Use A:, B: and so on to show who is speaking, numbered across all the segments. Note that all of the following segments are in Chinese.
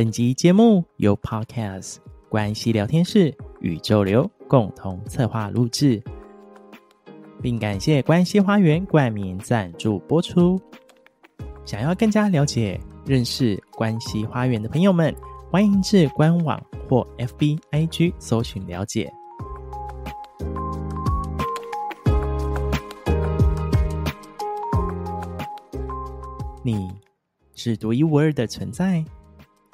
A: 本集节目由 Podcast 关系聊天室宇宙流共同策划录制，并感谢关系花园冠名赞助播出。想要更加了解、认识关系花园的朋友们，欢迎至官网或 FB IG 搜寻了解。你是独一无二的存在。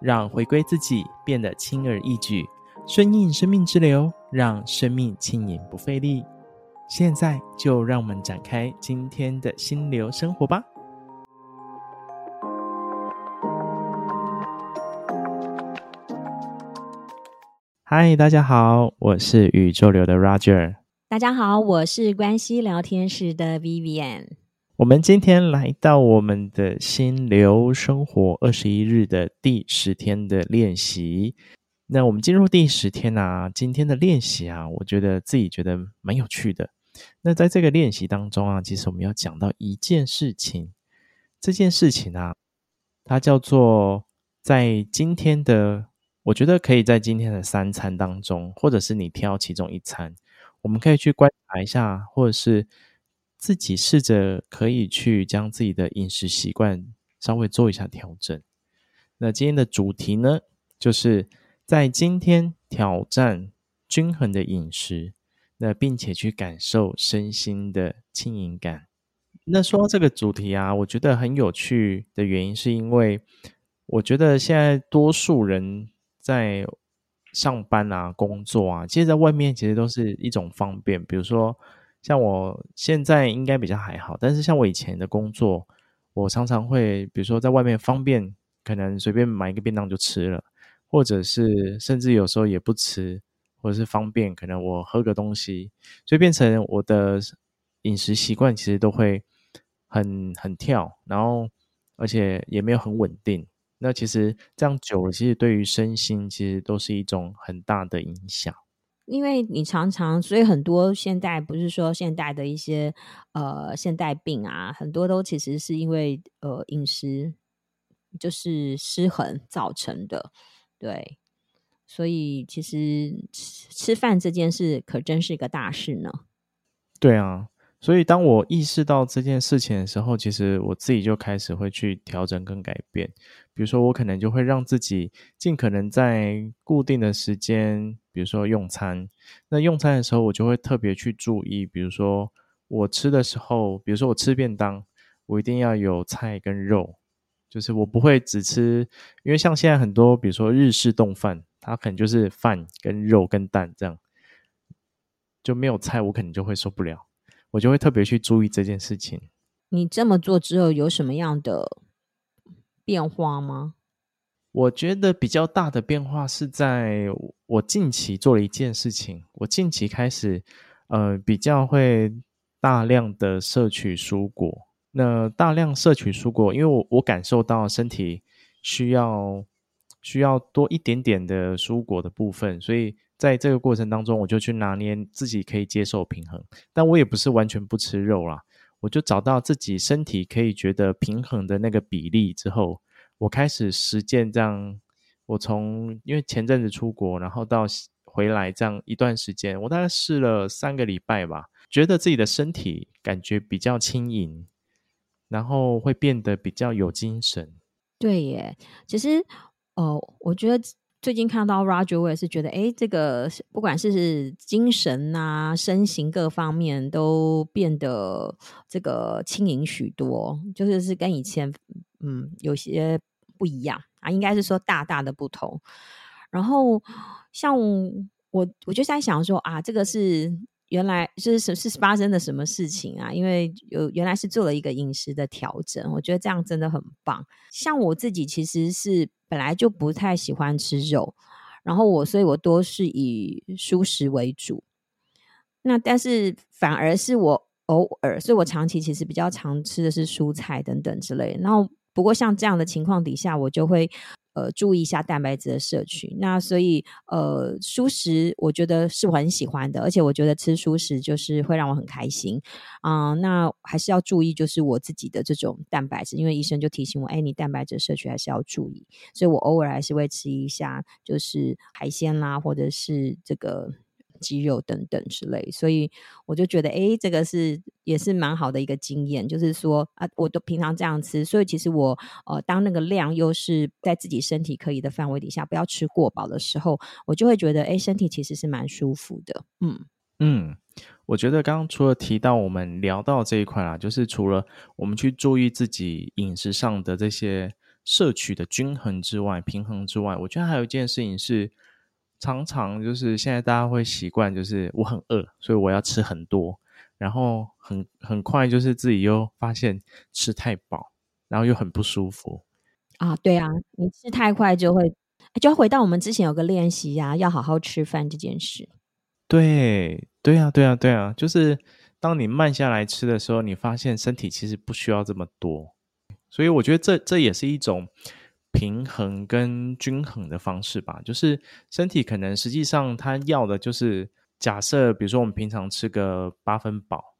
A: 让回归自己变得轻而易举，顺应生命之流，让生命轻盈不费力。现在就让我们展开今天的心流生活吧。嗨，大家好，我是宇宙流的 Roger。
B: 大家好，我是关系聊天室的 Vivian。
A: 我们今天来到我们的心流生活二十一日的第十天的练习。那我们进入第十天啊，今天的练习啊，我觉得自己觉得蛮有趣的。那在这个练习当中啊，其实我们要讲到一件事情，这件事情啊，它叫做在今天的，我觉得可以在今天的三餐当中，或者是你挑其中一餐，我们可以去观察一下，或者是。自己试着可以去将自己的饮食习惯稍微做一下调整。那今天的主题呢，就是在今天挑战均衡的饮食，那并且去感受身心的轻盈感。那说到这个主题啊，我觉得很有趣的原因，是因为我觉得现在多数人在上班啊、工作啊，其实在外面其实都是一种方便，比如说。像我现在应该比较还好，但是像我以前的工作，我常常会，比如说在外面方便，可能随便买一个便当就吃了，或者是甚至有时候也不吃，或者是方便，可能我喝个东西，所以变成我的饮食习惯其实都会很很跳，然后而且也没有很稳定。那其实这样久了，其实对于身心其实都是一种很大的影响。
B: 因为你常常，所以很多现代不是说现代的一些呃现代病啊，很多都其实是因为呃饮食就是失衡造成的，对。所以其实吃吃饭这件事可真是一个大事呢。
A: 对啊。所以，当我意识到这件事情的时候，其实我自己就开始会去调整跟改变。比如说，我可能就会让自己尽可能在固定的时间，比如说用餐。那用餐的时候，我就会特别去注意，比如说我吃的时候，比如说我吃便当，我一定要有菜跟肉，就是我不会只吃，因为像现在很多，比如说日式丼饭，它可能就是饭跟肉跟蛋这样，就没有菜，我可能就会受不了。我就会特别去注意这件事情。
B: 你这么做之后有什么样的变化吗？
A: 我觉得比较大的变化是在我近期做了一件事情。我近期开始，呃，比较会大量的摄取蔬果。那大量摄取蔬果，因为我我感受到身体需要需要多一点点的蔬果的部分，所以。在这个过程当中，我就去拿捏自己可以接受平衡，但我也不是完全不吃肉啦。我就找到自己身体可以觉得平衡的那个比例之后，我开始实践这样。我从因为前阵子出国，然后到回来这样一段时间，我大概试了三个礼拜吧，觉得自己的身体感觉比较轻盈，然后会变得比较有精神。
B: 对耶，其实哦，我觉得。最近看到 Roger，我也是觉得，哎，这个不管是精神啊、身形各方面都变得这个轻盈许多，就是是跟以前嗯有些不一样啊，应该是说大大的不同。然后像我，我就在想说啊，这个是原来是是是发生的什么事情啊？因为有原来是做了一个饮食的调整，我觉得这样真的很棒。像我自己其实是。本来就不太喜欢吃肉，然后我所以我多是以蔬食为主。那但是反而是我偶尔，所以我长期其实比较常吃的是蔬菜等等之类。然后不过像这样的情况底下，我就会。呃，注意一下蛋白质的摄取。那所以，呃，蔬食我觉得是我很喜欢的，而且我觉得吃蔬食就是会让我很开心啊、那还是要注意，就是我自己的这种蛋白质，因为医生就提醒我，哎，你蛋白质摄取还是要注意。所以我偶尔还是会吃一下，就是海鲜啦，或者是这个。鸡肉等等之类，所以我就觉得，哎，这个是也是蛮好的一个经验，就是说啊，我都平常这样吃，所以其实我呃，当那个量又是在自己身体可以的范围底下，不要吃过饱的时候，我就会觉得，哎，身体其实是蛮舒服的。嗯
A: 嗯，我觉得刚刚除了提到我们聊到这一块啦，就是除了我们去注意自己饮食上的这些摄取的均衡之外、平衡之外，我觉得还有一件事情是。常常就是现在大家会习惯，就是我很饿，所以我要吃很多，然后很很快就是自己又发现吃太饱，然后又很不舒服
B: 啊。对啊，你吃太快就会就要回到我们之前有个练习呀，要好好吃饭这件事。
A: 对，对啊，对啊，对啊，就是当你慢下来吃的时候，你发现身体其实不需要这么多，所以我觉得这这也是一种。平衡跟均衡的方式吧，就是身体可能实际上它要的就是假设，比如说我们平常吃个八分饱，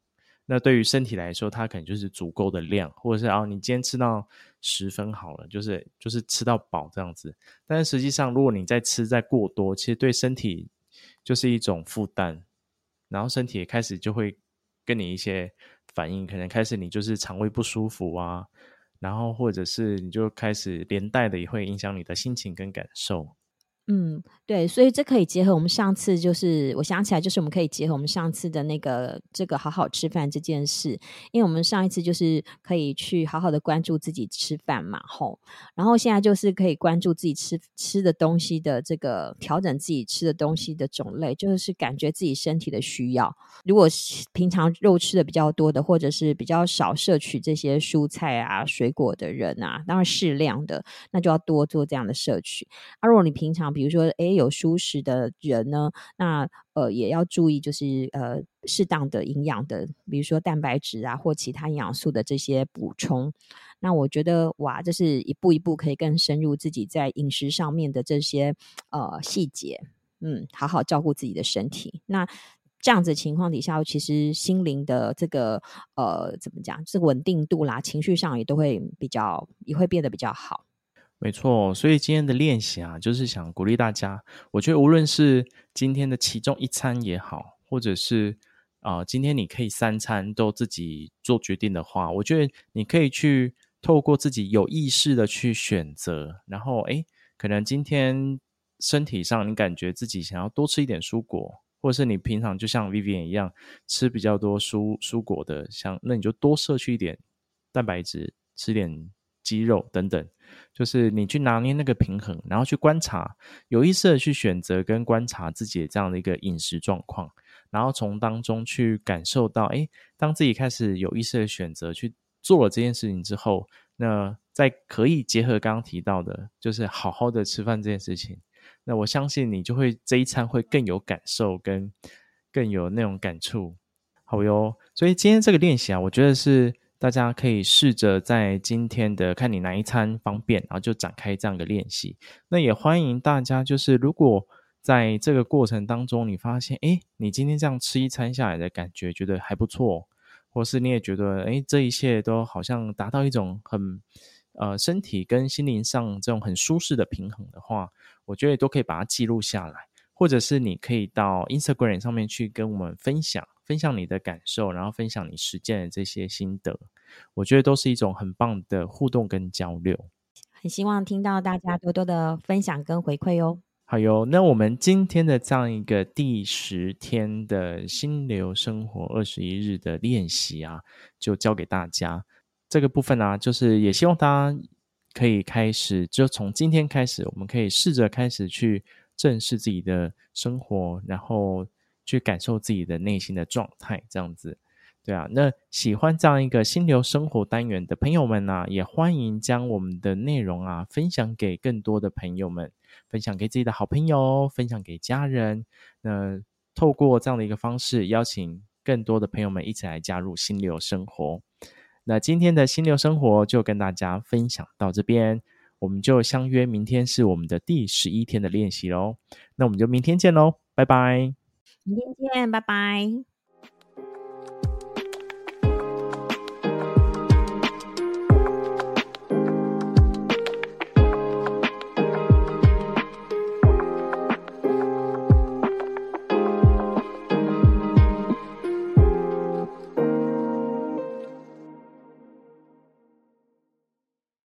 A: 那对于身体来说，它可能就是足够的量，或者是啊，你今天吃到十分好了，就是就是吃到饱这样子。但实际上，如果你再吃再过多，其实对身体就是一种负担，然后身体也开始就会跟你一些反应，可能开始你就是肠胃不舒服啊。然后，或者是你就开始连带的也会影响你的心情跟感受。
B: 嗯，对，所以这可以结合我们上次，就是我想起来，就是我们可以结合我们上次的那个这个好好吃饭这件事，因为我们上一次就是可以去好好的关注自己吃饭嘛，吼，然后现在就是可以关注自己吃吃的东西的这个调整自己吃的东西的种类，就是感觉自己身体的需要。如果平常肉吃的比较多的，或者是比较少摄取这些蔬菜啊、水果的人啊，当然适量的，那就要多做这样的摄取。而、啊、如果你平常比如说，诶，有蔬食的人呢，那呃也要注意，就是呃适当的营养的，比如说蛋白质啊或其他营养素的这些补充。那我觉得哇，这是一步一步可以更深入自己在饮食上面的这些呃细节，嗯，好好照顾自己的身体。那这样子情况底下，其实心灵的这个呃怎么讲，这个稳定度啦，情绪上也都会比较，也会变得比较好。
A: 没错，所以今天的练习啊，就是想鼓励大家。我觉得无论是今天的其中一餐也好，或者是啊、今天你可以三餐都自己做决定的话，我觉得你可以去透过自己有意识的去选择。然后，诶，可能今天身体上你感觉自己想要多吃一点蔬果，或者是你平常就像 Vivian 一样吃比较多蔬蔬果的，像那你就多摄取一点蛋白质，吃点肌肉等等。就是你去拿捏那个平衡，然后去观察，有意识的去选择跟观察自己的这样的一个饮食状况，然后从当中去感受到，诶，当自己开始有意识的选择去做了这件事情之后，那再可以结合刚刚提到的，就是好好的吃饭这件事情，那我相信你就会这一餐会更有感受，跟更有那种感触，好哟。所以今天这个练习啊，我觉得是。大家可以试着在今天的看你哪一餐方便，然后就展开这样的练习。那也欢迎大家，就是如果在这个过程当中，你发现，诶，你今天这样吃一餐下来的感觉觉得还不错，或是你也觉得，诶，这一切都好像达到一种很呃身体跟心灵上这种很舒适的平衡的话，我觉得都可以把它记录下来，或者是你可以到 Instagram 上面去跟我们分享。分享你的感受，然后分享你实践的这些心得，我觉得都是一种很棒的互动跟交流。
B: 很希望听到大家多多的分享跟回馈哦。
A: 好哟，那我们今天的这样一个第十天的心流生活二十一日的练习啊，就交给大家。这个部分呢、啊，就是也希望大家可以开始，就从今天开始，我们可以试着开始去正视自己的生活，然后。去感受自己的内心的状态，这样子，对啊。那喜欢这样一个心流生活单元的朋友们呢、也欢迎将我们的内容啊分享给更多的朋友们。分享给自己的好朋友，分享给家人。那透过这样的一个方式，邀请更多的朋友们一起来加入心流生活。那今天的心流生活就跟大家分享到这边，我们就相约明天是我们的第十一天的练习喽。那我们就明天见喽，拜拜。
B: 明天见，拜拜。